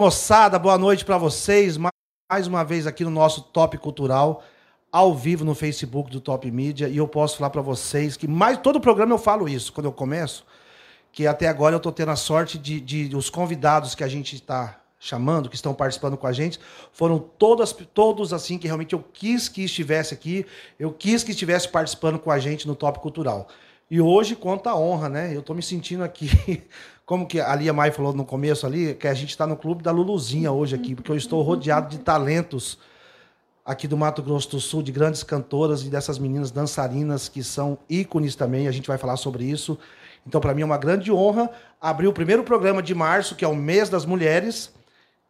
Moçada, boa noite para vocês. Mais uma vez aqui no nosso Top Cultural, ao vivo no Facebook do Top Mídia. E eu posso falar para vocês que mais todo programa eu falo isso quando eu começo, que até agora eu estou tendo a sorte de, de os convidados que a gente está chamando, que estão participando com a gente, foram todas, todos assim que realmente eu quis que estivesse aqui, eu quis que estivesse participando com a gente no Top Cultural. E hoje conta honra, né? Eu estou me sentindo aqui como que a Lia Mai falou no começo ali, que a gente está no clube da Luluzinha hoje aqui, porque eu estou rodeado de talentos aqui do Mato Grosso do Sul, de grandes cantoras e dessas meninas dançarinas que são ícones também, a gente vai falar sobre isso. Então, para mim é uma grande honra abrir o primeiro programa de março, que é o mês das mulheres,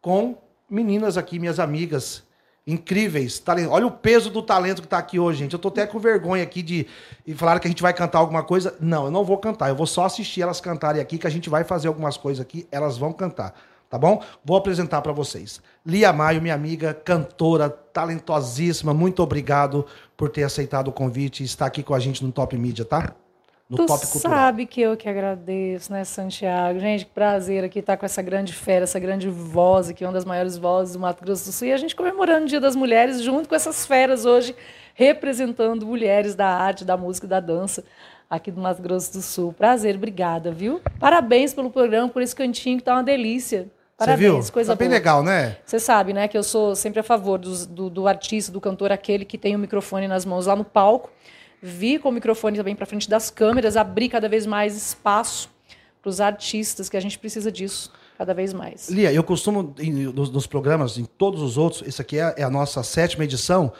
com meninas aqui, minhas amigas, incríveis. Talento. Olha o peso do talento que está aqui hoje, gente. Eu tô até com vergonha aqui de e falar que a gente vai cantar alguma coisa. Não, eu não vou cantar. Eu vou só assistir elas cantarem aqui, que a gente vai fazer algumas coisas aqui. Elas vão cantar, tá bom? Vou apresentar para vocês. Lia Maio, minha amiga, cantora, talentosíssima. Muito obrigado por ter aceitado o convite e estar aqui com a gente no Top Mídia, tá? No tu Top Cultural. sabe que eu que agradeço, né, Santiago? Gente, que prazer aqui estar com essa grande fera, essa grande voz aqui, uma das maiores vozes do Mato Grosso do Sul. E a gente comemorando o Dia das Mulheres junto com essas feras hoje, representando mulheres da arte, da música e da dança aqui do Mato Grosso do Sul. Prazer, obrigada, viu? Parabéns pelo programa, por esse cantinho que tá uma delícia. Parabéns, Você viu? coisa tá bem boa. legal, né? Você sabe, né, que eu sou sempre a favor do, do, do artista, do cantor, aquele que tem o microfone nas mãos lá no palco vir com o microfone também para frente das câmeras, abrir cada vez mais espaço para os artistas, que a gente precisa disso cada vez mais. Lia, eu costumo, nos, nos programas, em todos os outros, esse aqui é, é a nossa sétima edição.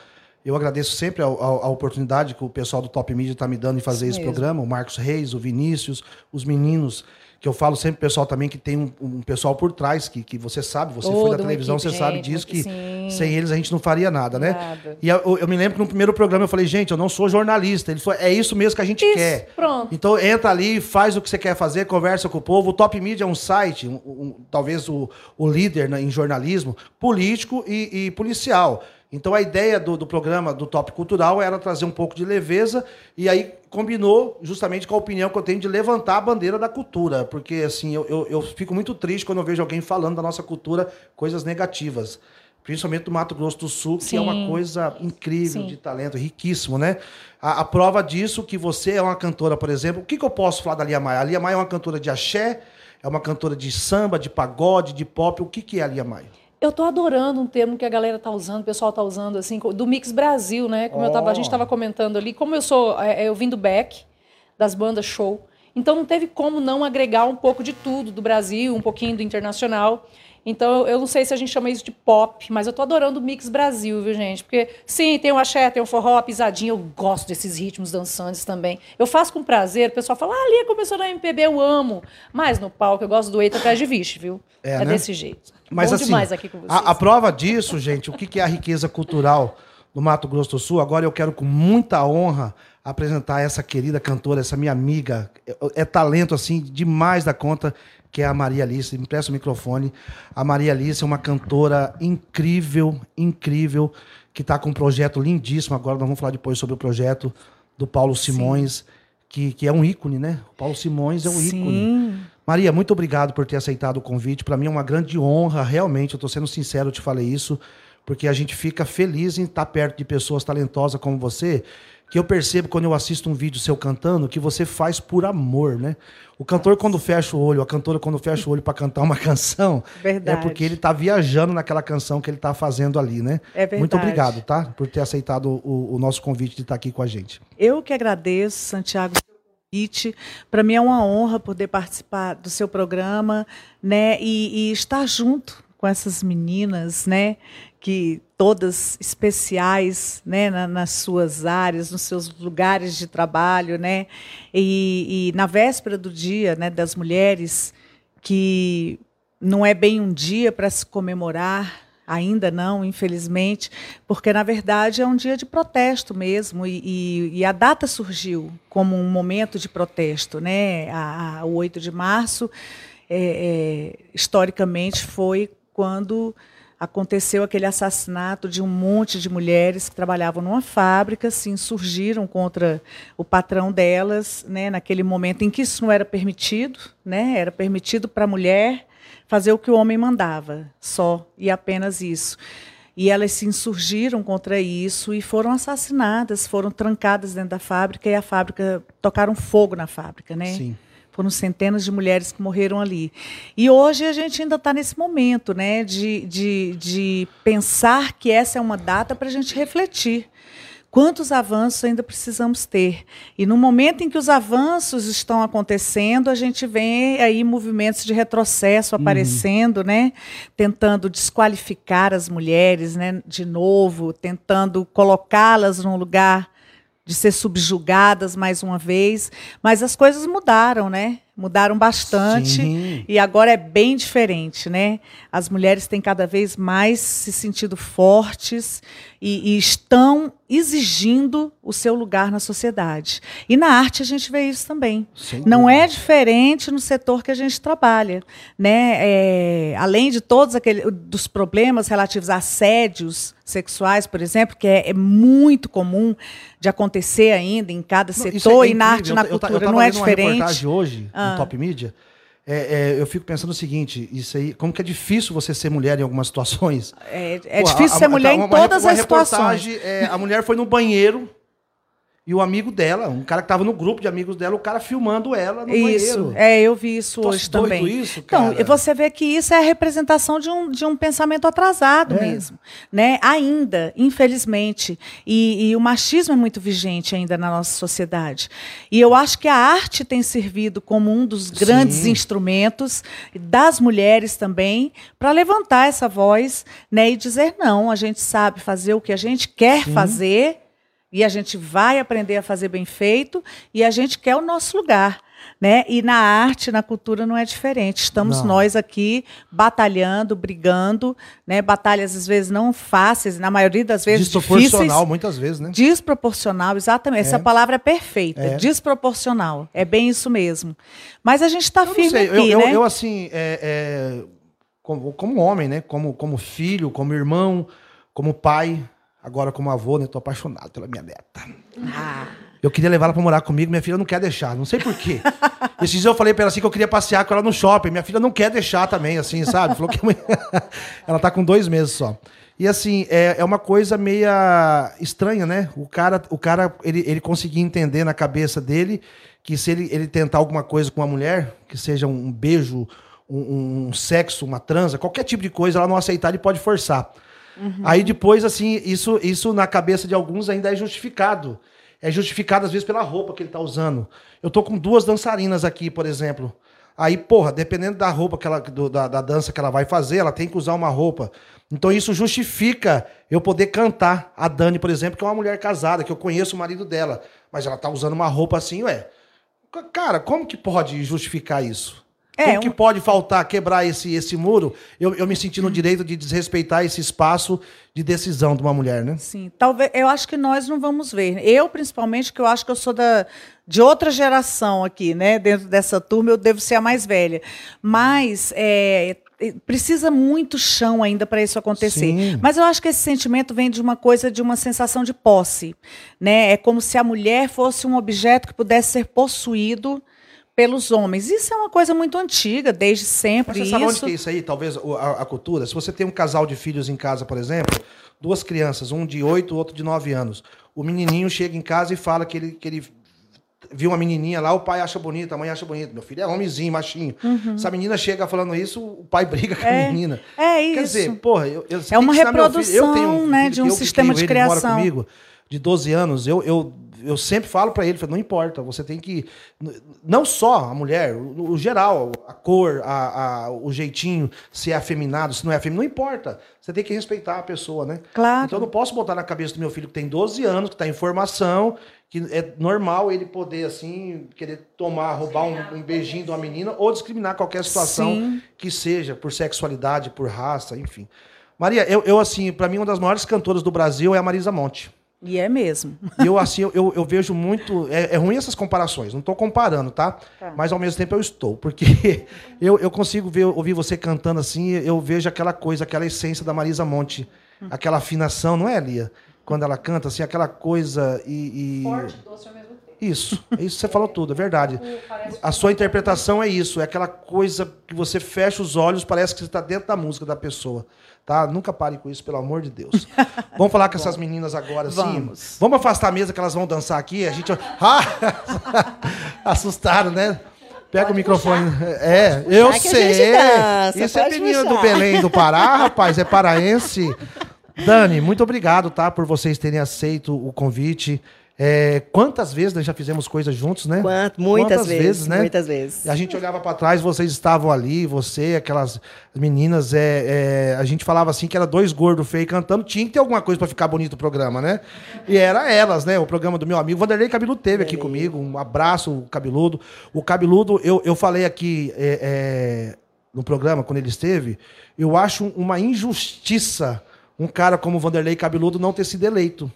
Eu agradeço sempre a, a, a, oportunidade que o pessoal do Top Media está me dando em fazer Isso esse mesmo. programa, o Marcos Reis, o Vinícius, os meninos que eu falo sempre pessoal também que tem um, um pessoal por trás, que, que você sabe, você foi da televisão, equipe, você gente, sabe disso, que sim. sem eles a gente não faria nada, né? Nada. E eu, eu, me lembro que no primeiro programa eu falei, gente, eu não sou jornalista. Ele falou, é isso mesmo que a gente isso, quer. Pronto. Então entra ali, faz o que você quer fazer, conversa com o povo. O Top Media é um site, um, um, talvez o, o líder né, em jornalismo, político e, e policial. Então a ideia do, do, programa do Top Cultural era trazer um pouco de leveza e aí combinou justamente com a opinião que eu tenho de levantar a bandeira da cultura, porque assim eu, eu, eu fico muito triste quando eu vejo alguém falando da nossa cultura coisas negativas, principalmente do Mato Grosso do Sul, Sim. que é uma coisa incrível Sim. de talento, riquíssimo, né? A, a, prova disso que você é uma cantora, por exemplo, o que, que eu posso falar da Lia Maia? A Lia Maia é uma cantora de axé, é uma cantora de samba, de pagode, de pop. O que, que é a Lia Maia? Eu estou adorando um termo que a galera está usando, o pessoal está usando, assim, do Mix Brasil, né? Como oh. eu tava, a gente estava comentando ali. Como eu sou, é, é, eu vim do back, das bandas show, então não teve como não agregar um pouco de tudo do Brasil, um pouquinho do internacional. Então, eu não sei se a gente chama isso de pop, mas eu tô adorando o Mix Brasil, viu, gente? Porque, sim, tem o axé, tem o forró, a pisadinha, eu gosto desses ritmos dançantes também. Eu faço com prazer, o pessoal fala, ah, ali começou na MPB, eu amo. Mas no palco eu gosto do Eita atrás de Vixe, viu? É, é né? desse jeito. Mas Bom assim, a, a, prova disso, gente, o que, que é a riqueza cultural do Mato Grosso do Sul, agora eu quero com muita honra apresentar essa querida cantora, essa minha amiga, é, é talento assim demais da conta, que é a Maria Alice. Me presta o microfone. A Maria Alice é uma cantora incrível, incrível, que está com um projeto lindíssimo. Agora nós vamos falar depois sobre o projeto do Paulo Simões, que, que é um ícone, né? O Paulo Simões é um Sim. ícone. Maria, muito obrigado por ter aceitado o convite. Para mim é uma grande honra, realmente. Eu estou sendo sincero, eu te falei isso, porque a gente fica feliz em estar perto de pessoas talentosas como você que eu percebo quando eu assisto um vídeo seu cantando que você faz por amor, né? O cantor quando fecha o olho, a cantora quando fecha o olho para cantar uma canção, é verdade. é porque ele está viajando naquela canção que ele está fazendo ali, né? É verdade. Muito obrigado, tá? Por ter aceitado o, o nosso convite de estar aqui com a gente. Eu que agradeço, Santiago, convite. Para mim é uma honra poder participar do seu programa, né? E, e estar junto com essas meninas, né? Que todas especiais né, na, nas suas áreas, nos seus lugares de trabalho, né, e, e, na véspera do Dia né, das Mulheres, que não é bem um dia para se comemorar, ainda não, infelizmente, porque na verdade é um dia de protesto mesmo, e, e, e a data surgiu como um momento de protesto, né, a, a, o 8 de março, é, é, historicamente foi quando aconteceu aquele assassinato de um monte de mulheres que trabalhavam numa fábrica, se insurgiram contra o patrão delas, né, naquele momento em que isso não era permitido, né, era permitido para a mulher fazer o que o homem mandava, só e apenas isso. E elas se insurgiram contra isso e foram assassinadas, foram trancadas dentro da fábrica e a fábrica tocaram fogo na fábrica, né? Sim. Foram centenas de mulheres que morreram ali. E hoje a gente ainda está nesse momento, né, de, de, de pensar que essa é uma data para a gente refletir quantos avanços ainda precisamos ter. E no momento em que os avanços estão acontecendo, a gente vê aí movimentos de retrocesso Uhum. aparecendo, né? Tentando desqualificar as mulheres, né? De novo, tentando colocá-las num lugar de ser subjugadas mais uma vez. Mas as coisas mudaram, né? Mudaram bastante. Sim. E agora é bem diferente, né? As mulheres têm cada vez mais se sentido fortes e, e estão exigindo o seu lugar na sociedade. E na arte a gente vê isso também. Sem Não é diferente no setor que a gente trabalha, né? É, além de todos aqueles dos problemas relativos a assédios sexuais, por exemplo, que é, é muito comum de acontecer ainda em cada isso setor é e na arte, e na ta- eu eu cultura, não é lendo uma diferente. reportagem hoje Ah. no Top Media. É, é, eu fico pensando o seguinte, isso aí, como que é difícil você ser mulher em algumas situações. É, é Pô, difícil a- ser a- mulher uma- em todas as situações. é, a mulher foi no banheiro e o amigo dela, um cara que tava no grupo de amigos dela, o cara filmando ela no Isso, banheiro. é, eu vi isso Nossa, hoje também. isso, então, cara. você vê que isso é a representação de um, de um pensamento atrasado É. mesmo, né? Ainda, infelizmente, e, e o machismo é muito vigente ainda na nossa sociedade. E eu acho que a arte tem servido como um dos grandes Sim. instrumentos das mulheres também para levantar essa voz, né? E dizer não, a gente sabe fazer o que a gente quer fazer e a gente vai aprender a fazer bem feito e a gente quer o nosso lugar. Né? E na arte, na cultura, não é diferente. Estamos Não. nós aqui batalhando, brigando, né? batalhas às vezes não fáceis, na maioria das vezes Desproporcional, difíceis. muitas vezes, né? Desproporcional, exatamente. Essa palavra é perfeita. É. Desproporcional. É bem isso mesmo. Mas a gente está Eu firme sei, aqui, eu, eu, né? eu, assim, é, é, como, como homem, né? Como, como filho, como irmão, como pai, agora como avô, né? Tô apaixonado pela minha neta. Ah, Eu queria levar ela pra morar comigo, minha filha não quer deixar, não sei por quê. Esses dias eu falei pra ela assim que eu queria passear com ela no shopping, minha filha não quer deixar também, assim, sabe? Falou que ela tá com dois meses só. E assim, é, é uma coisa meia estranha, né? O cara, o cara ele, ele conseguir entender na cabeça dele que se ele, ele tentar alguma coisa com uma mulher, que seja um beijo, um, um sexo, uma transa, qualquer tipo de coisa, ela não aceitar, ele pode forçar. Aí depois, assim, isso, isso na cabeça de alguns ainda é justificado. É justificado, às vezes, pela roupa que ele tá usando. Eu tô com duas dançarinas aqui, por exemplo. Aí, porra, dependendo da roupa que ela, do- da, da dança que ela vai fazer, ela tem que usar uma roupa. Então isso justifica eu poder cantar a Dani, por exemplo, que é uma mulher casada, que eu conheço o marido dela. Mas ela tá usando uma roupa assim, ué. Cara, como que pode justificar isso? É, um- que pode faltar, quebrar esse, esse muro? Eu, eu me senti no direito de desrespeitar esse espaço de decisão de uma mulher, né? Sim, talvez. Eu acho que nós não vamos ver. Eu, principalmente, que eu acho que eu sou da, de outra geração aqui, né? Dentro dessa turma, eu devo ser a mais velha. Mas é, precisa muito chão ainda para isso acontecer. Sim. Mas eu acho que esse sentimento vem de uma coisa, de uma sensação de posse. Né? É como se a mulher fosse um objeto que pudesse ser possuído pelos homens. Isso é uma coisa muito antiga, desde Mas sempre. você sabe onde isso... que é isso aí? Talvez a, a cultura. Se você tem um casal de filhos em casa, por exemplo, duas crianças, um de 8, outro de 9 anos. O menininho chega em casa e fala que ele, que ele viu uma menininha lá, o pai acha bonita, a mãe acha bonita. Meu filho é homenzinho, machinho. Se a menina chega falando isso, o pai briga com a Uhum. É, menina. é isso. Quer dizer, porra, eu, eu É uma filho- eu tenho reprodução, né, de um sistema de ele, mora criação. comigo de 12 anos. Eu, eu, eu sempre falo pra ele, falo, não importa, você tem que não só a mulher, o, o geral, a cor, a, a- o jeitinho, se é afeminado, se não é afeminado, não importa. Você tem que respeitar a pessoa, né? Claro. Então eu não posso botar na cabeça do meu filho que tem 12 anos, que está em formação, que é normal ele poder, assim, querer tomar, roubar um, um beijinho de uma menina ou discriminar qualquer situação Sim. que seja, por sexualidade, por raça, enfim. Maria, eu, eu assim, para mim, uma das maiores cantoras do Brasil é a Marisa Monte. E é mesmo. E eu, assim, eu, eu, vejo muito. É, é ruim essas comparações, não estou comparando, tá? Tá. Mas ao mesmo tempo eu estou, porque eu, eu consigo ver, ouvir você cantando assim, eu vejo aquela coisa, aquela essência da Marisa Monte, aquela afinação, não é, Lia? Quando ela canta, assim, aquela coisa e. e- doce ao mesmo tempo. Isso, é isso você falou tudo, é verdade. A sua interpretação é isso, é aquela coisa que você fecha os olhos, parece que você está dentro da música da pessoa. Tá? Nunca pare com isso, pelo amor de Deus. Vamos falar com essas meninas agora, sim. Vamos. Vamos afastar a mesa que elas vão dançar aqui. A gente. Ah! Assustaram, né? Pega o microfone. É, eu puxar que a sei. dança, Isso é pode menina do puxar. Belém do Pará, rapaz, é paraense. Dani, muito obrigado, tá, por vocês terem aceito o convite. É, quantas vezes nós já fizemos coisas juntos, né? Quanto- muitas Quantas vezes, né? muitas vezes. A gente olhava para trás, vocês estavam ali, você, aquelas meninas, é, é, a gente falava assim que era dois gordos feios cantando, tinha que ter alguma coisa para ficar bonito o programa, né? E era elas, né? O programa do meu amigo Vanderlei Cabeludo teve aqui comigo, um abraço, o Cabeludo. O Cabeludo, eu, eu falei aqui é, é, no programa, quando ele esteve, eu acho uma injustiça um cara como o Vanderlei Cabeludo não ter sido eleito.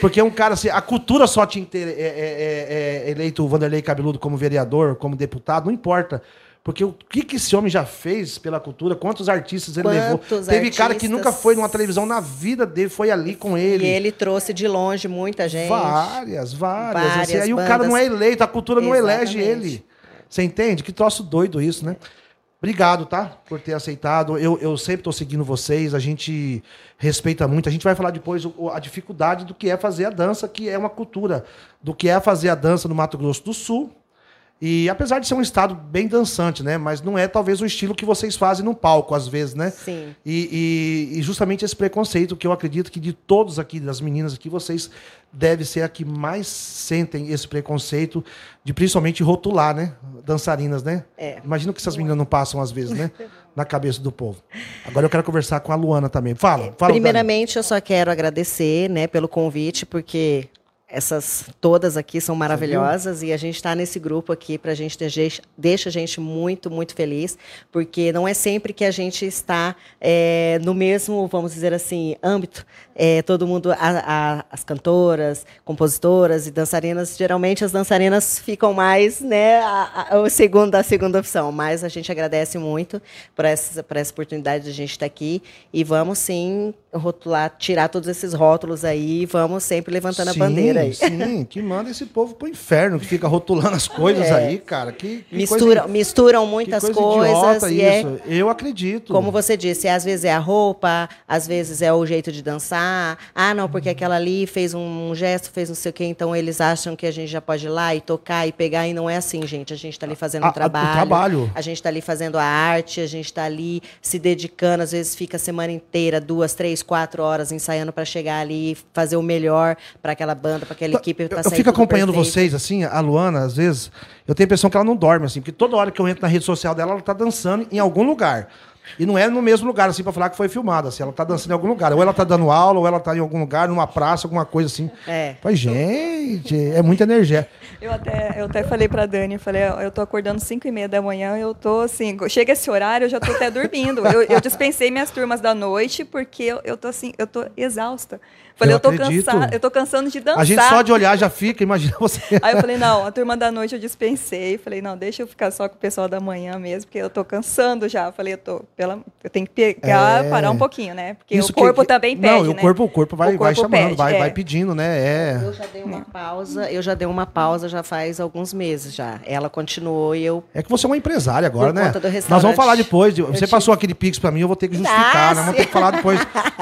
Porque é um cara assim, a cultura só ter é, é, é, é, eleito o Vanderlei Cabeludo como vereador, como deputado, não importa. Porque o que, que esse homem já fez pela cultura, quantos artistas ele levou. Quantos Teve cara que nunca foi numa televisão na vida dele, foi ali com ele. E ele trouxe de longe muita gente. Várias, várias. assim, Várias aí o cara não é bandas. eleito, a cultura não elege Exatamente. ele. Você entende? Que troço doido isso, né? Obrigado, tá? Por ter aceitado. Eu, eu sempre tô seguindo vocês, a gente respeita muito. A gente vai falar depois o- a dificuldade do que é fazer a dança, que é uma cultura, do que é fazer a dança no Mato Grosso do Sul. E apesar de ser um estado bem dançante, né? Mas não é talvez o estilo que vocês fazem no palco, às vezes, né? Sim. E, e- e justamente esse preconceito que eu acredito que de todos aqui, das meninas aqui, vocês devem ser a que mais sentem esse preconceito de principalmente rotular, né? Dançarinas, né? É. Imagina que essas meninas não passam às vezes, né? Na cabeça do povo. Agora eu quero conversar com a Luana também. Fala, fala. Primeiramente, eu só quero agradecer, né, pelo convite, porque essas todas aqui são maravilhosas e a gente está nesse grupo aqui para a gente deixa a gente muito muito feliz porque não é sempre que a gente está é, no mesmo vamos dizer assim âmbito. É, todo mundo a- a- as cantoras compositoras e dançarinas geralmente as dançarinas ficam mais né a, segundo a segunda opção mas a gente agradece muito por essa por essa oportunidade de a gente estar aqui e vamos sim rotular tirar todos esses rótulos aí e vamos sempre levantando Sim, a bandeira Sim, que manda esse povo pro inferno, que fica rotulando as coisas É. aí, cara. Que, que misturam coisa, misturam muitas coisa coisas e é. Eu acredito. como você disse, às vezes é a roupa, às vezes é o jeito de dançar. Ah, não, porque aquela ali fez um gesto, fez não sei o quê, então eles acham que a gente já pode ir lá e tocar e pegar, e não é assim, gente. A gente está ali fazendo A- a- um o trabalho. trabalho. A gente está ali fazendo a arte, a gente está ali se dedicando, às vezes fica a semana inteira, duas, três, quatro horas ensaiando para chegar ali e fazer o melhor para aquela banda, para aquela equipe. Eu, pra eu sair fico acompanhando perfeito. vocês, assim, a Luana, às vezes, eu tenho a impressão que ela não dorme, assim, porque toda hora que eu entro na rede social dela, ela tá dançando em algum lugar. E não é no mesmo lugar, assim, pra falar que foi filmada, assim, ela tá dançando em algum lugar. Ou ela tá dando aula, ou ela tá em algum lugar, numa praça, alguma coisa assim. É. Mas, gente, é muita energia. Eu até, eu até falei pra Dani, eu falei, eu tô acordando 5 e meia da manhã, eu tô assim, chega esse horário, eu já tô até dormindo. Eu, eu dispensei minhas turmas da noite, porque eu, eu tô assim, eu tô exausta. Falei, Eu eu, tô acredito. cansada, eu tô cansando de dançar. A gente só de olhar já fica, imagina você. Aí eu falei, não, a turma da noite eu dispensei. Falei, não, deixa eu ficar só com o pessoal da manhã mesmo, porque eu tô cansando já. Falei, eu tô, pela, eu tenho que pegar, É. parar um pouquinho, né? Porque Isso o corpo que- também pede, Não, e o né? corpo, o corpo vai, O vai corpo chamando, pede, vai, é. vai pedindo, né? É. Eu já dei uma pausa, eu já dei uma pausa já faz alguns meses já. Ela continuou e eu É que você é uma empresária agora, Por né? conta do Nós vamos falar depois. de- Você tive- passou aquele pix pra mim, eu vou ter que justificar, Ah, né? Vamos ter que falar depois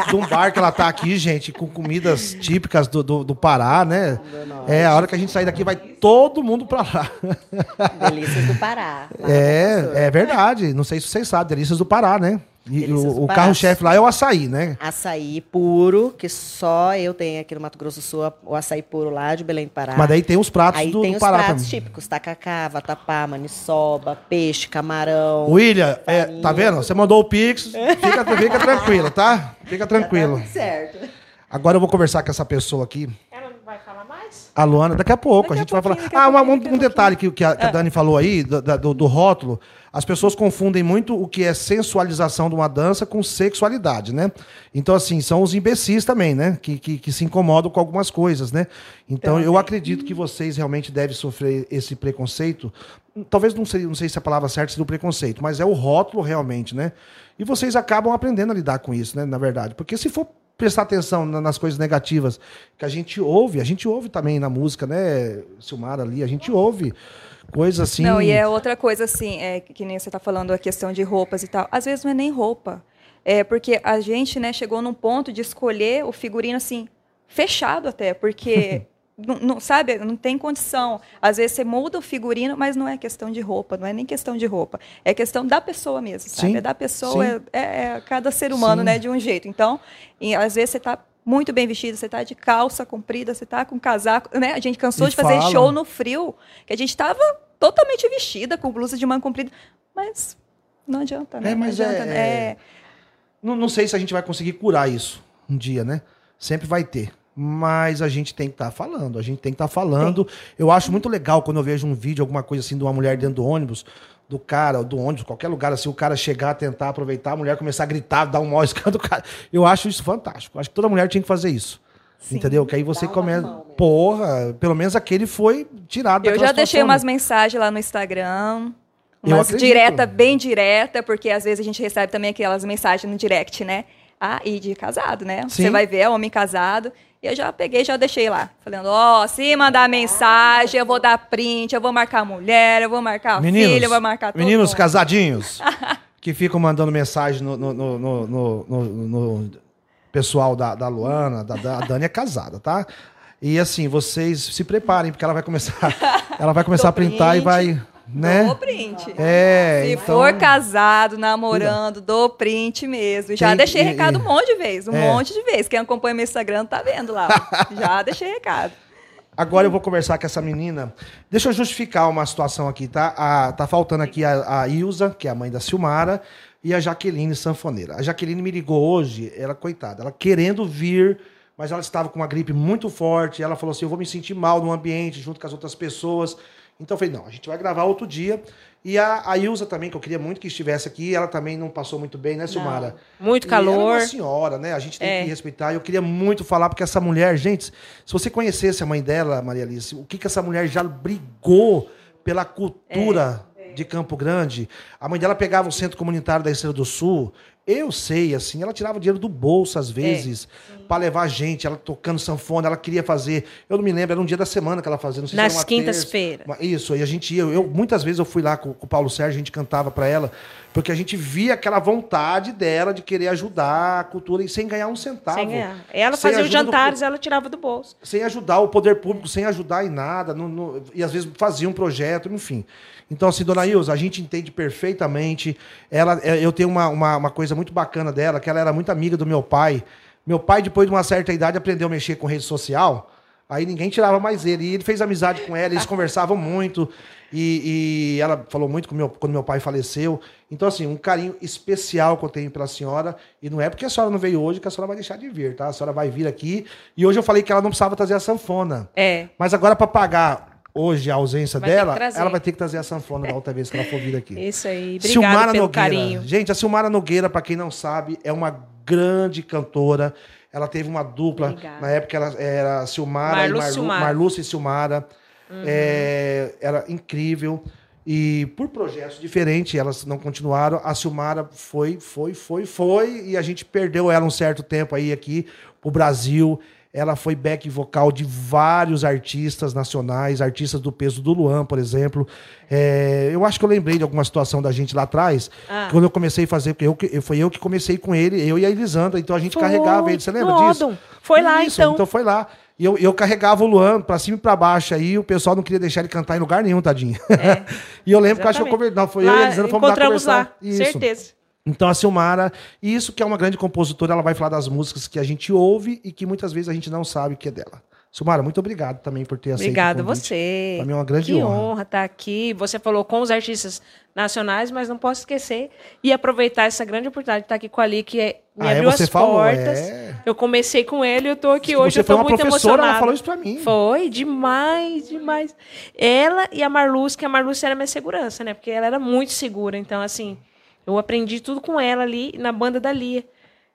de um bar que ela tá aqui, gente, com comidas típicas do, do, do Pará, né? É, a hora que a gente sair daqui, vai todo mundo pra lá. Delícias do Pará. É, é verdade. Não sei se vocês sabem, Delícias do Pará, né? E o, o carro-chefe lá é o açaí, né? Açaí puro, que só eu tenho aqui no Mato Grosso do Sul, o açaí puro lá de Belém do Pará. Mas daí tem os pratos Aí do, tem do os Pará pratos também. típicos, tacacá, vatapá, maniçoba, peixe, camarão. William, é, tá vendo? Você mandou o pix, fica, fica tranquilo, tá? Fica tranquilo. Certo. Agora eu vou conversar com essa pessoa aqui. Ela não vai falar mais? A Luana, daqui a pouco. Daqui a gente vai falar. Ah, um, um detalhe que, que a, que a Dani falou aí, do, do, do rótulo. As pessoas confundem muito o que é sensualização de uma dança com sexualidade, né? Então, assim, são os imbecis também, né? Que, que, que se incomodam com algumas coisas, né? Então, eu acredito que vocês realmente devem sofrer esse preconceito. Talvez não sei, não sei se a palavra certa seria o preconceito, mas é o rótulo realmente, né? E vocês acabam aprendendo a lidar com isso, né? Na verdade. Porque se for prestar atenção na- nas coisas negativas que a gente ouve. A gente ouve também na música, né, Silmara ali, a gente ouve coisas assim. Não, e é outra coisa assim, é, que nem você está falando a questão de roupas e tal. Às vezes não é nem roupa. É porque a gente, né, chegou num ponto de escolher o figurino assim, fechado até, porque não, não- sabe, não tem condição. Às vezes você muda o figurino, mas não é questão de roupa, não é nem questão de roupa. É questão da pessoa mesmo, sabe? Sim, É da pessoa, é, é- é cada ser humano, Sim. né, de um jeito. Então, e às vezes você está muito bem vestido, você está de calça comprida, você está com casaco, né? A gente cansou E de fazer fala. show no frio, que a gente estava totalmente vestida, com blusa de manga comprida, mas não adianta, né? É, mas não é- adianta, é- Não, não sei se a gente vai conseguir curar isso um dia, né? Sempre vai ter. Mas a gente tem que estar falando, a gente tem que estar falando. Eu acho muito legal quando eu vejo um vídeo, alguma coisa assim, de uma mulher dentro do ônibus, do cara, do ônibus, qualquer lugar, assim, o cara chegar, tentar aproveitar, a mulher começar a gritar, dar um mau escândalo, cara. Eu acho isso fantástico. Acho que toda mulher tinha que fazer isso. Entendeu? Que aí você começa. Porra, pelo menos aquele foi tirado Eu já deixei situação, umas mensagens lá no Instagram. Umas direta, bem direta, porque às vezes a gente recebe também aquelas mensagens no direct, né? Ah, e de casado, né? Sim. Você vai ver, é homem casado. E eu já peguei, já deixei lá. Falando, ó, se mandar mensagem, eu vou dar print, eu vou marcar a mulher, eu vou marcar Meninos, filha, eu vou marcar todo meninos mundo. casadinhos que ficam mandando mensagem no, no, no, no- pessoal da, da Luana, da, da a Dani é casada, tá? E assim, vocês se preparem, porque ela vai começar, ela vai começar a printar e print. vai, né? Dou print. É, Se então, for casado, namorando, dou print mesmo. Já Tem- deixei recado um monte de vezes, um É. monte de vezes. Quem acompanha meu Instagram tá vendo lá. Já deixei recado. Agora eu vou conversar com essa menina. Deixa eu justificar uma situação aqui, tá? A- tá faltando aqui a, a Ilza, que é a mãe da Silmara, e a Jaqueline Sanfoneira. A Jaqueline me ligou hoje, ela, coitada, ela querendo vir, mas ela estava com uma gripe muito forte. Ela falou assim: eu vou me sentir mal no ambiente, junto com as outras pessoas. Então eu falei: não, a gente vai gravar outro dia. E a, a Ilza também, que eu queria muito que estivesse aqui, ela também não passou muito bem, né, Silmara? Muito E ela é calor. uma senhora, né? A gente tem É. que respeitar. Eu queria muito falar, porque essa mulher, gente, se você conhecesse a mãe dela, Maria Alice, o que, que essa mulher já brigou pela cultura É. de Campo Grande. A mãe dela pegava o centro comunitário da Estrela do Sul. Eu sei, assim, ela tirava dinheiro do bolso às vezes para levar gente, ela tocando sanfona, ela queria fazer. Eu não me lembro, era um dia da semana que ela fazia, não sei Nas se era quintas-feiras. Isso, aí a gente ia. Eu, muitas vezes eu fui lá com, com o Paulo Sérgio, a gente cantava para ela, porque a gente via aquela vontade dela de querer ajudar a cultura e sem ganhar um centavo. Sem ganhar. Ela fazia os ajuda do jantares, ela tirava do bolso. sem ajudar o poder público, sem ajudar em nada, não- não- e às vezes fazia um projeto, enfim. Então, assim, dona Ilza, a gente entende perfeitamente. Ela, é, eu tenho uma, uma, uma coisa muito bacana dela, que ela era muito amiga do meu pai. Meu pai, depois de uma certa idade, aprendeu a mexer com rede social. Aí ninguém tirava mais ele. E ele fez amizade com ela, eles conversavam muito. E, e ela falou muito com meu, quando meu pai faleceu. Então, assim, um carinho especial que eu tenho pela senhora. E não é porque a senhora não veio hoje que a senhora vai deixar de vir, tá? A senhora vai vir aqui. E hoje eu falei que ela não precisava trazer a sanfona. É. Mas agora, para pagar hoje a ausência Vai dela, ela vai ter que trazer a sanfona da outra vez que ela for vir aqui. Isso aí. Obrigada Silmara pelo Nogueira. carinho. Gente, a Silmara Nogueira, para quem não sabe, é uma grande cantora. Ela teve uma dupla. Obrigada. Na época ela era Silmara Marlu e Marlu, Silmara. Uhum. Marluce e Silmara. É, era incrível. E por projetos diferentes, elas não continuaram. A Silmara foi, foi, foi, foi. E a gente perdeu ela um certo tempo aí aqui pro Brasil. Ela foi back vocal de vários artistas nacionais, artistas do peso do Luan, por exemplo. É, eu acho que eu lembrei de alguma situação da gente lá atrás, Ah. quando eu comecei a fazer, porque eu, que- foi eu que comecei com ele, eu e a Elisandra, então a gente Foi, carregava ele. Você lembra no disso? Odon. Foi lá, Isso, então. Então foi lá. E eu, eu carregava o Luan pra cima e pra baixo aí, o pessoal não queria deixar ele cantar em lugar nenhum, tadinho. e eu lembro que eu acho que eu Exatamente. conver... Não, foi eu e a Lá, Elisandra fomos lá encontramos conversar. lá, Isso. certeza. Então a Silmara, isso que é uma grande compositora, ela vai falar das músicas que a gente ouve e que muitas vezes a gente não sabe que é dela. Silmara, muito obrigado também por ter aceito Obrigada o a convite. você. Pra mim é uma grande que honra. honra estar aqui. Você falou com os artistas nacionais, mas não posso esquecer e aproveitar essa grande oportunidade de estar aqui com a Ali, que é- me Ah, é? abriu Você as falou, portas. é. Eu comecei com ele e eu estou aqui Se hoje. você eu estou uma muito professora, ela emocionada. falou isso pra mim. Foi, demais, demais. Ela e a Marluz, que a Marluz era minha segurança, né? Porque ela era muito segura. Então, assim, eu aprendi tudo com ela ali na banda da Lia.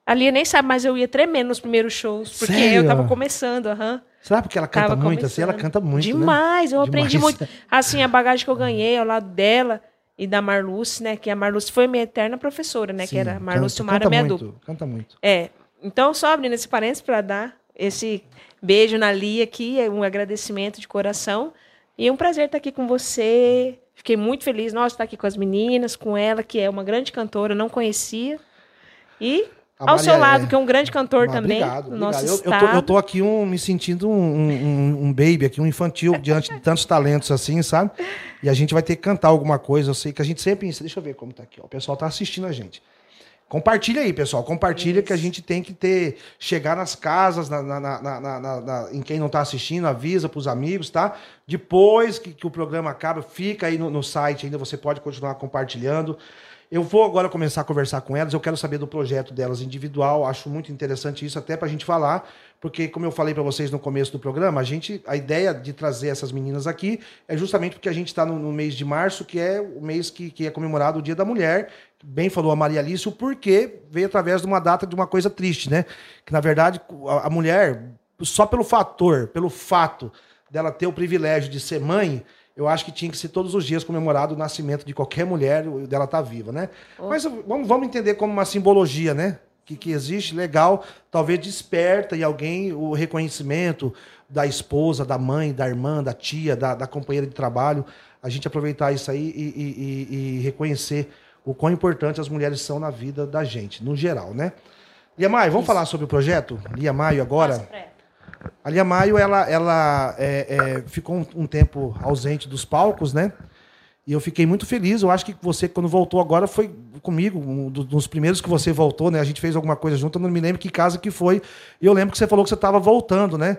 A Lia nem sabe, mas eu ia tremendo nos primeiros shows, porque Sério? eu tava começando, aham. Será porque ela canta Tava muito assim? Ela canta muito, né? Demais, eu aprendi Demais. muito. Assim, a bagagem que eu ganhei ao lado dela e da Marluce, né? Que a Marluce foi minha eterna professora, né? Sim, que era a Marluce canta, Silmara, canta minha muito, dupla. Canta muito. É. Então, só abrindo esse parênteses para dar esse beijo na Lia aqui, é um agradecimento de coração. E é um prazer estar aqui com você. Fiquei muito feliz, nossa, estar aqui com as meninas, com ela, que é uma grande cantora, não conhecia. E ao seu lado, é. que é um grande cantor Mas também, obrigado, no nosso obrigado. Eu- eu, estado. tô, eu tô aqui um, me sentindo um, um- um baby aqui, um infantil, diante de tantos talentos assim, sabe? E a gente vai ter que cantar alguma coisa. Eu sei que a gente sempre. Deixa eu ver como tá aqui. Ó. O pessoal tá assistindo a gente. Compartilha aí, pessoal. Compartilha que a gente tem que ter. Chegar nas casas, na, na- na- em quem não tá assistindo, avisa pros amigos, tá? Depois que, que o programa acaba, fica aí no, no site ainda, você pode continuar compartilhando. Eu vou agora começar a conversar com elas. Eu quero saber do projeto delas individual. Acho muito interessante isso, até para a gente falar, porque como eu falei para vocês no começo do programa, a gente, a ideia de trazer essas meninas aqui é justamente porque a gente está no, no mês de março, que é o mês que, que é comemorado o Dia da Mulher. Bem falou a Maria Alice, o porquê veio através de uma data de uma coisa triste, né? Que na verdade a, a mulher, só pelo fator, pelo fato dela ter o privilégio de ser mãe, eu acho que tinha que ser todos os dias comemorado o nascimento de qualquer mulher dela estar viva, né? Mas vamos, vamos entender como uma simbologia, né? Que, que existe, legal, talvez desperta em alguém o reconhecimento da esposa, da mãe, da irmã, da tia, da, da companheira de trabalho. A gente aproveitar isso aí e, e- e- e reconhecer o quão importante as mulheres são na vida da gente, no geral, né? Lia Maio, vamos falar sobre o projeto? Lia Maio agora? A Lia Maio, ela, ela é, é, ficou um, um tempo ausente dos palcos, né? E eu fiquei muito feliz. Eu acho que você, quando voltou agora, foi comigo, um do- dos primeiros que você voltou, né? A gente fez alguma coisa junto, eu não me lembro que casa que foi. E eu lembro que você falou que você estava voltando, né?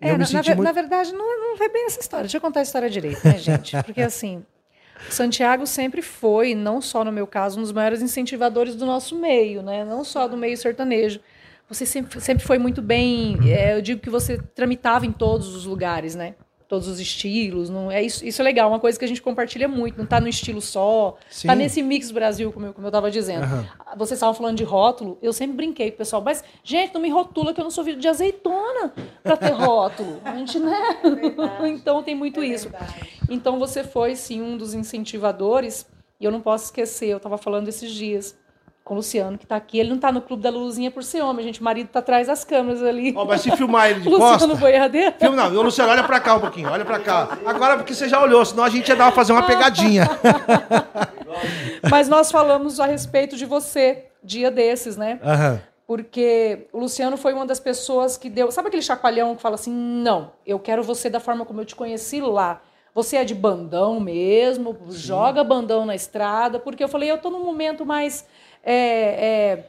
É, na, na muito... na verdade, não, não foi bem essa história. Deixa eu contar a história direito, né, gente? Porque, assim, Santiago sempre foi, não só no meu caso, um dos maiores incentivadores do nosso meio, né? Não só do meio sertanejo. Você sempre, sempre foi muito bem. é, eu digo que você tramitava em todos os lugares, né? Todos os estilos. Não, é isso, isso é legal, uma coisa que a gente compartilha muito. Não está no estilo só, está nesse mix Brasil, como eu, como eu estava dizendo. Aham. Vocês estavam falando de rótulo, eu sempre brinquei com o pessoal, mas, gente, não me rotula que eu não sou filho de azeitona para ter rótulo. A gente, né? então tem muito isso. Então você foi, sim, um dos incentivadores, e eu não posso esquecer, eu estava falando esses dias com o Luciano, que está aqui. Ele não está no Clube da Luluzinha por ser homem, gente. O marido está atrás das câmeras ali. Ó, mas se filmar ele de Luciano costa... Boiadeiro. Filma, não, eu, Luciano, olha pra cá um pouquinho, olha pra cá. Agora porque você já olhou, senão a gente ia dar fazer uma pegadinha. Mas nós falamos a respeito de você, dia desses, né? Aham. Porque o Luciano foi uma das pessoas que deu. Sabe aquele chacoalhão que fala assim: não, eu quero você da forma como eu te conheci lá. Você é de bandão mesmo, joga bandão na estrada, porque eu falei, eu tô num momento mais. É,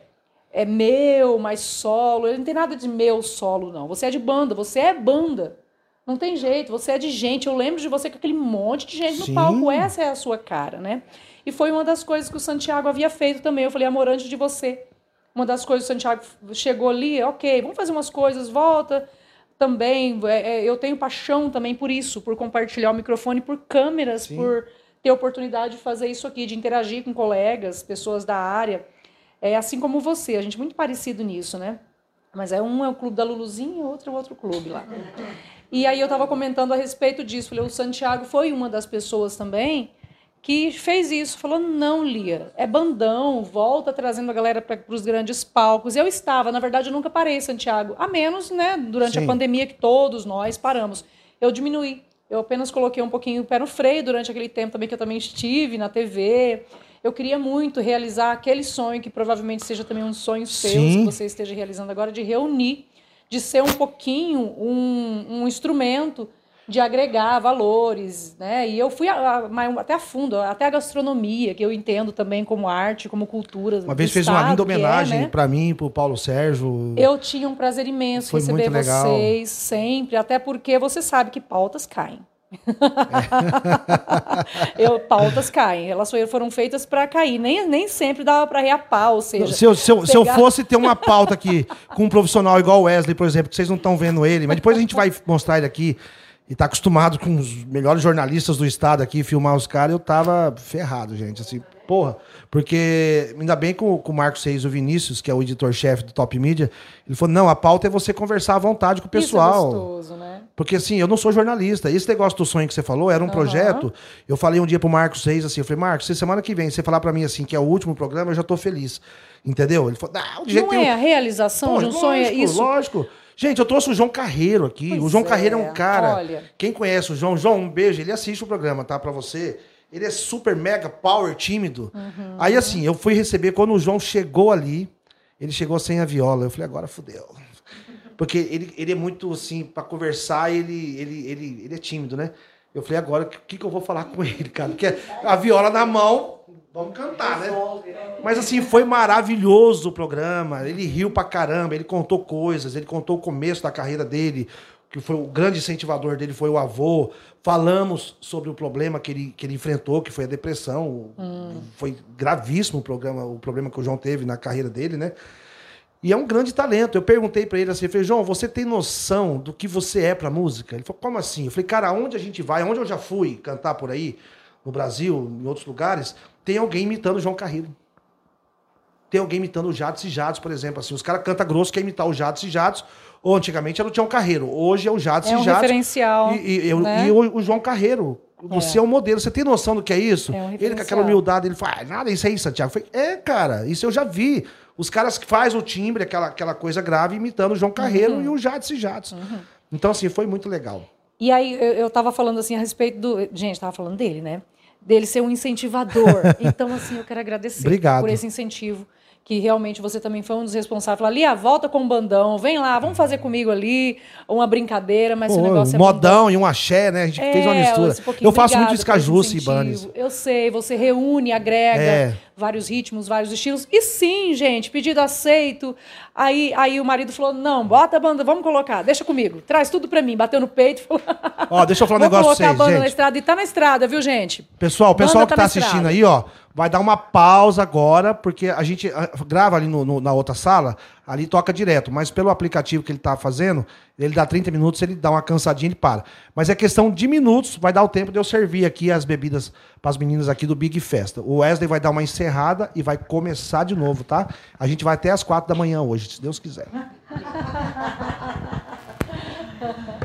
é, é meu, mais solo. Ele não tem nada de meu solo, não. Você é de banda, você é banda. Não tem jeito, você é de gente. Eu lembro de você com aquele monte de gente Sim. no palco. Essa é a sua cara, né? E foi uma das coisas que o Santiago havia feito também. Eu falei, amor, antes de você. Uma das coisas, o Santiago chegou ali, ok, vamos fazer umas coisas, volta. Também, é, é, eu tenho paixão também por isso, por compartilhar o microfone, por câmeras, Sim. por ter a oportunidade de fazer isso aqui, de interagir com colegas, pessoas da área. É assim como você, a gente é muito parecido nisso, né? Mas é um é o clube da Luluzinha e outro é outro clube lá. E aí eu estava comentando a respeito disso. Falei, o Santiago foi uma das pessoas também que fez isso. Falou, não, Lia, é bandão, volta trazendo a galera para os grandes palcos. Eu estava, na verdade, eu nunca parei, Santiago. A menos, né, durante Sim. a pandemia que todos nós paramos. Eu diminuí. Eu apenas coloquei um pouquinho o pé no freio durante aquele tempo também que eu também estive na TV. Eu queria muito realizar aquele sonho que provavelmente seja também um sonho seu, Sim. que você esteja realizando agora, de reunir, de ser um pouquinho um, um instrumento de agregar valores, né? E eu fui a- a- até a fundo, até a gastronomia, que eu entendo também como arte, como cultura. Uma vez fez uma linda é, homenagem né? pra mim, pro Paulo Sérgio. Eu tinha um prazer imenso Foi receber vocês sempre, até porque você sabe que pautas caem. eu, pautas caem, elas foram feitas para cair, nem, nem sempre dava para reapar, ou seja, Se eu, se, eu, se eu pegar- fosse ter uma pauta aqui com um profissional igual o Wesley, por exemplo, que vocês não estão vendo ele, mas depois a gente vai mostrar ele aqui e tá acostumado com os melhores jornalistas do estado aqui, filmar os caras, eu tava ferrado, gente. Assim, porra. Porque, ainda bem com, com o Marcos Reis, o Vinícius, que é o editor-chefe do Top Media, ele falou: não, a pauta é você conversar à vontade com o Isso é pessoal. gostoso, né? Porque assim, eu não sou jornalista. Esse negócio do sonho que você falou era um projeto. Eu falei um dia pro Marcos Reis assim, eu falei, Marcos, se semana que vem você falar pra mim assim, que é o último programa, eu já tô feliz. Entendeu? Ele falou, não, de jeito Não é a realização de um sonho, é lógico, isso. Lógico. Gente, eu trouxe o João Carreiro aqui. Pois o João é, Carreiro é um cara. olha. Quem conhece o João, João, um beijo. Ele assiste o programa, tá? Pra você. Ele é super mega power tímido. Uhum. Aí assim, eu fui receber quando o João chegou ali, ele chegou sem a viola. Eu falei, agora fudeu. Porque ele, ele é muito assim, pra conversar, ele, ele, ele, ele é tímido, né? Eu falei, agora, o que, que eu vou falar com ele, cara? Porque a viola na mão, vamos cantar, né? Mas assim, foi maravilhoso o programa. Ele riu pra caramba, ele contou coisas, ele contou o começo da carreira dele, que foi o grande incentivador dele foi o avô. Falamos sobre o problema que ele, que ele enfrentou, que foi a depressão. Foi gravíssimo o programa, o problema que o João teve na carreira dele, né? E é um grande talento. Eu perguntei pra ele assim, eu falei, João, você tem noção do que você é pra música? Ele falou, como assim? Eu falei, cara, onde a gente vai, onde eu já fui cantar por aí, no Brasil, em outros lugares, tem alguém imitando o João Carreiro. Tem alguém imitando o Jadson e Jadson, por exemplo. Assim, os caras cantam grosso, quer imitar o Jadson e Jadson. Ou antigamente era o Tião Carreiro. Hoje é o Jadson É um e Jadson. referencial, E, e- eu- né? e o, o João Carreiro. Você é. um modelo. Você tem noção do que é isso? É um ele com aquela humildade, ele fala, ah, nada, isso aí, Santiago. Eu falei, é, cara, isso eu já vi. Os caras que fazem o timbre, aquela, aquela coisa grave, imitando o João Carreiro Uhum. e o Jadson e Jadson. Então, assim, foi muito legal. E aí eu, eu tava falando assim a respeito do. Gente, tava falando dele, né? Dele ser um incentivador. então, assim, eu quero agradecer Obrigado. por esse incentivo. Que realmente você também foi um dos responsáveis. Ali, volta com o bandão, vem lá, vamos fazer comigo ali, uma brincadeira, mas Pô, negócio um é modão e um axé, né? A gente fez uma mistura. esse pouquinho, Eu faço muito e. Ibanez. Eu sei, você reúne, agrega É. vários ritmos, vários estilos. E sim, gente, pedido aceito. Aí, aí o marido falou: não, bota a banda, vamos colocar, deixa comigo, traz tudo pra mim. Bateu no peito e falou: Ó, deixa eu falar um negócio pra colocar a vocês, banda na gente. estrada e tá na estrada, viu, gente? Pessoal, o pessoal que tá tá na assistindo estrada. aí, ó, vai dar uma pausa agora, porque a gente ah, grava ali no- no- na outra sala, ali toca direto, mas pelo aplicativo que ele tá fazendo, ele dá 30 minutos, ele dá uma cansadinha ele para. Mas é questão de minutos, vai dar o tempo de eu servir aqui as bebidas para as meninas aqui do Big Festa. O Wesley vai dar uma encerrada e vai começar de novo, tá? A gente vai até as quatro da manhã hoje, se Deus quiser.